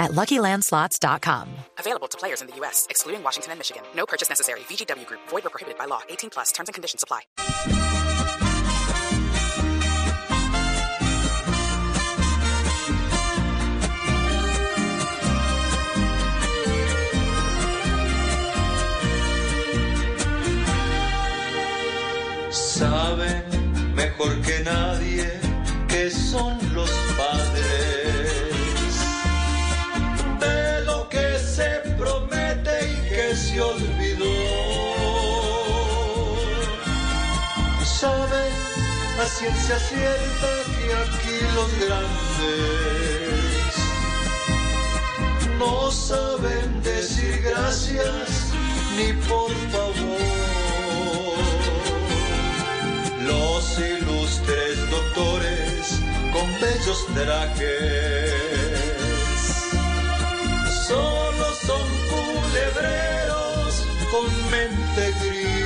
at LuckyLandSlots.com. Available to players in the U.S., excluding Washington and Michigan. No purchase necessary. VGW Group. Void where prohibited by law. 18 plus. Terms and conditions apply. Saben mejor que nadie que son los padres se olvidó. Saben a ciencia cierta que aquí los grandes no saben decir gracias ni por favor. Los ilustres doctores con bellos trajes con mente gris.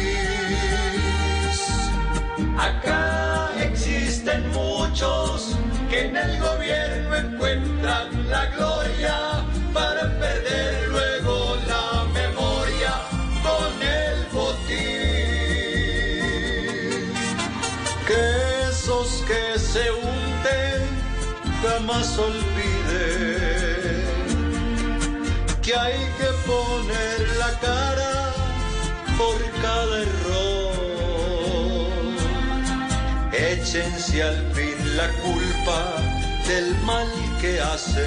Acá existen muchos que en el gobierno encuentran la gloria para perder luego la memoria con el botín. Que esos que se unten jamás olviden que hay que Échense al fin la culpa del mal que hacen.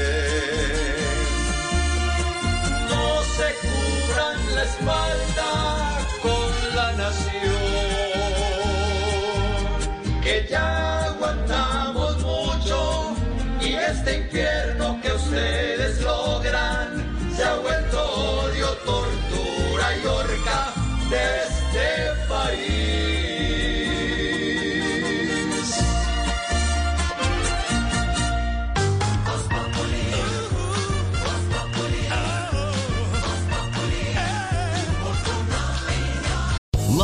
No se cubran la espalda con la nación, que ya aguantamos mucho y este infierno que ustedes logran se ha vuelto odio, tortura y horca de